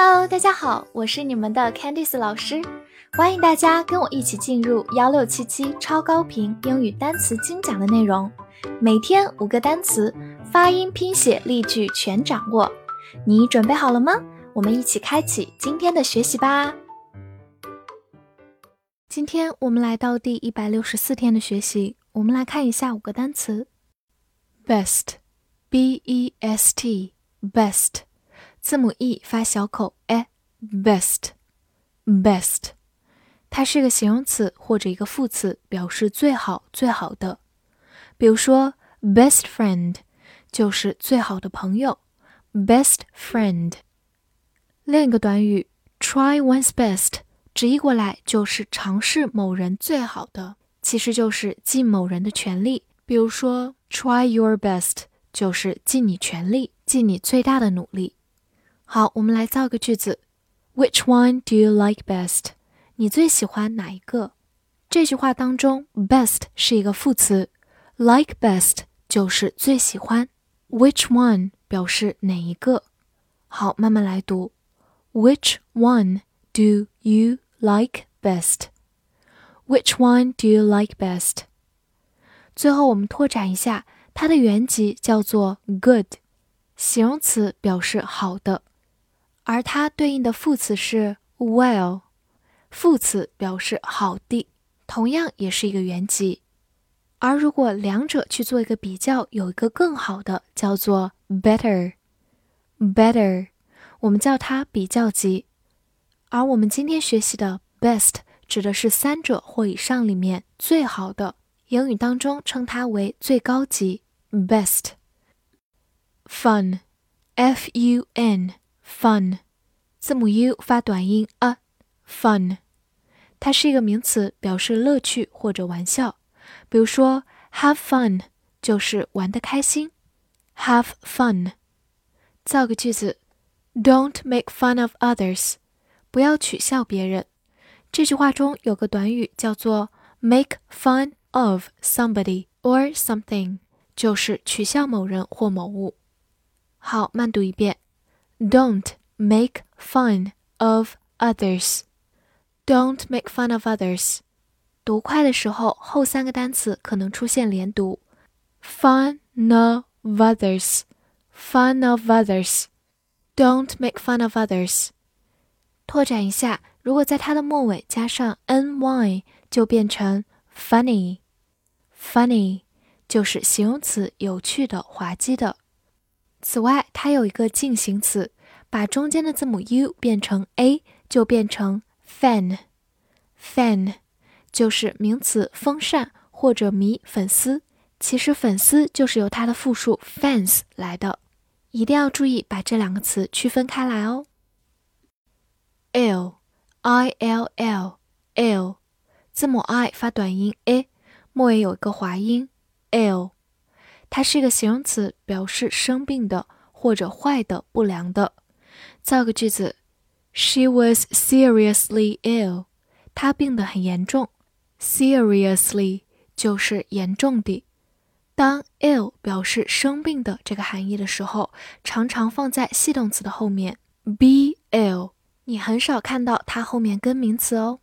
Hello，大家好，我是你们的 Candice 老师，欢迎大家跟我一起进入幺六七七超高频英语单词精讲的内容，每天五个单词，发音、拼写、例句全掌握，你准备好了吗？我们一起开启今天的学习吧。今天我们来到第一百六十四天的学习，我们来看一下五个单词：best，b e s t，best。字母 e 发小口，e，best，best，它是个形容词或者一个副词，表示最好、最好的。比如说，best friend 就是最好的朋友，best friend。另一个短语，try one's best，直译过来就是尝试某人最好的，其实就是尽某人的全力。比如说，try your best 就是尽你全力，尽你最大的努力。好，我们来造个句子。Which one do you like best？你最喜欢哪一个？这句话当中，best 是一个副词，like best 就是最喜欢。Which one 表示哪一个？好，慢慢来读。Which one do you like best？Which one do you like best？最后我们拓展一下，它的原级叫做 good，形容词表示好的。而它对应的副词是 well，副词表示好的，同样也是一个原级。而如果两者去做一个比较，有一个更好的叫做 better，better，我们叫它比较级。而我们今天学习的 best 指的是三者或以上里面最好的，英语当中称它为最高级 best。fun，F-U-N，fun。字母 u 发短音 a，fun，它是一个名词，表示乐趣或者玩笑。比如说，have fun 就是玩得开心。Have fun，造个句子，Don't make fun of others，不要取笑别人。这句话中有个短语叫做 make fun of somebody or something，就是取笑某人或某物。好，慢读一遍。Don't make fun of others. Don't make fun of others. 读快的时候，后三个单词可能出现连读。Fun of others. Fun of others. Don't make fun of others. 拓展一下，如果在它的末尾加上 ny，就变成 funny。Funny 就是形容词，有趣的、滑稽的。此外，它有一个进行词，把中间的字母 u 变成 a，就变成 fan。fan 就是名词风扇或者迷粉丝，其实粉丝就是由它的复数 fans 来的。一定要注意把这两个词区分开来哦。l ill ll 字母 i 发短音 a，末尾有一个滑音 l，。它是一个形容词，表示生病的或者坏的、不良的。造个句子：She was seriously ill。她病得很严重。Seriously 就是严重的。当 ill 表示生病的这个含义的时候，常常放在系动词的后面。Be ill，你很少看到它后面跟名词哦。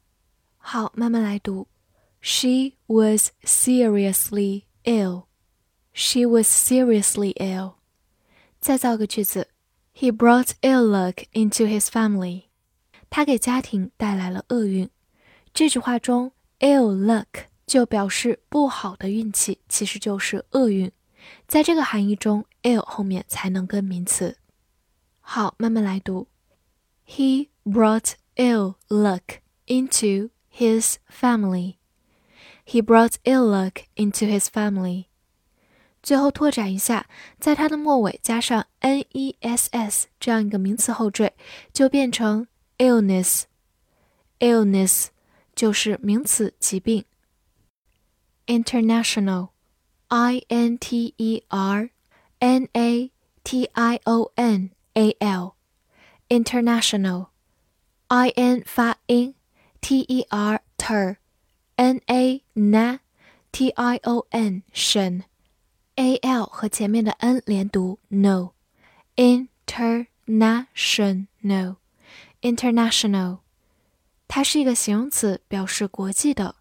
好，慢慢来读。She was seriously ill。She was seriously ill。再造个句子 ，He brought ill luck into his family。他给家庭带来了厄运。这句话中，ill luck 就表示不好的运气，其实就是厄运。在这个含义中，ill 后面才能跟名词。好，慢慢来读。He brought ill luck into his family. He brought ill luck into his family. 最后拓展一下，在它的末尾加上 ness 这样一个名词后缀，就变成 illness。illness 就是名词疾病。international，i n t e r n a t i o n a l，international，i n 发音，t e r ter，n a n t i o n 省。a l 和前面的 n 连读，no，international， international，它是一个形容词，表示国际的。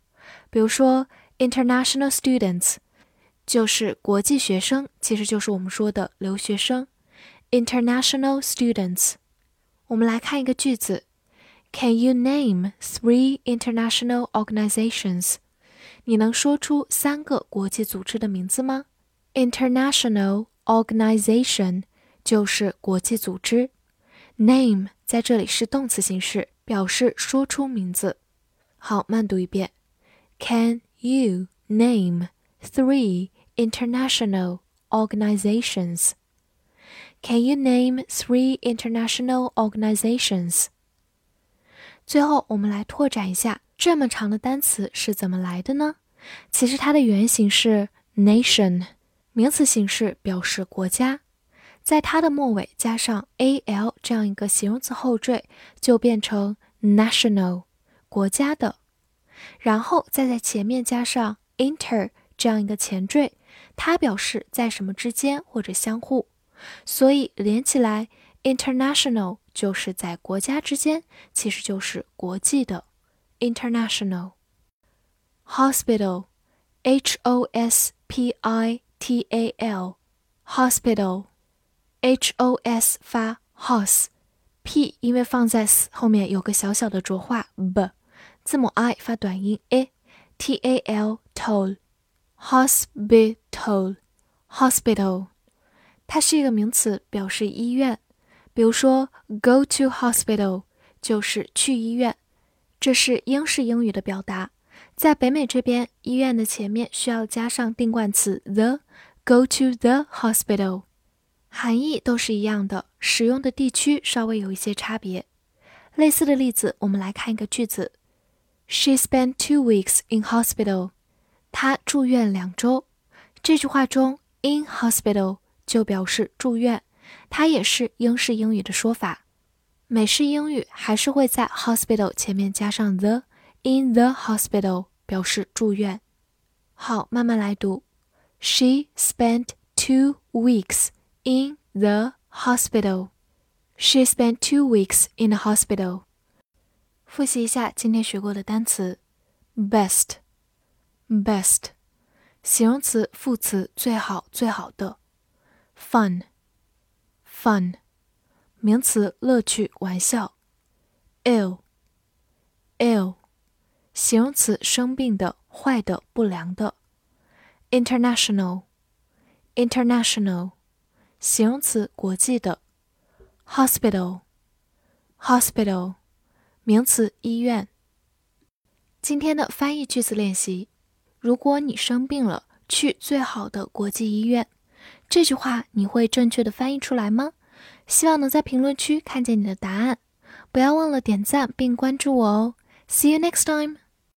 比如说，international students 就是国际学生，其实就是我们说的留学生。international students，我们来看一个句子：Can you name three international organizations？你能说出三个国际组织的名字吗 ？International organization 就是国际组织。Name 在这里是动词形式，表示说出名字。好，慢读一遍。Can you name three international organizations? Can you name three international organizations? 最后，我们来拓展一下这么长的单词是怎么来的呢？其实它的原型是 nation， 名词形式表示国家。在它的末尾加上 a l 这样一个形容词后缀，就变成 national 国家的，然后再在前面加上 inter 这样一个前缀，它表示在什么之间或者相互，所以连起来 international 就是在国家之间，其实就是国际的 international hospital h o s p i t a l hospital h o s 发 hos，p 因为放在 s 后面有个小小的浊化 b，字母 i 发短音 a，t a l tol，hospital，hospital，它是一个名词，表示医院。比如说 go to hospital 就是去医院，这是英式英语的表达。在北美这边，医院的前面需要加上定冠词 the，go to the hospital。含义都是一样的，使用的地区稍微有一些差别。类似的例子，我们来看一个句子：She spent two weeks in hospital。她住院两周。这句话中，in hospital 就表示住院，它也是英式英语的说法。美式英语还是会在 hospital 前面加上 the the，in the hospital 表示住院。好，慢慢来读：She spent two weeks。in the hospital. She spent two weeks in the hospital. 复习一下今天学过的单词：best, best，形容词、副词，最好、最好的；fun, fun，名词，乐趣、玩笑；ill, ill， 形容词，生病的、坏的、不良的；international, international。形容词，国际的；hospital，hospital，名词，医院。今天的翻译句子练习：如果你生病了，去最好的国际医院。这句话你会正确的翻译出来吗？希望能在评论区看见你的答案。不要忘了点赞并关注我哦。See you next time.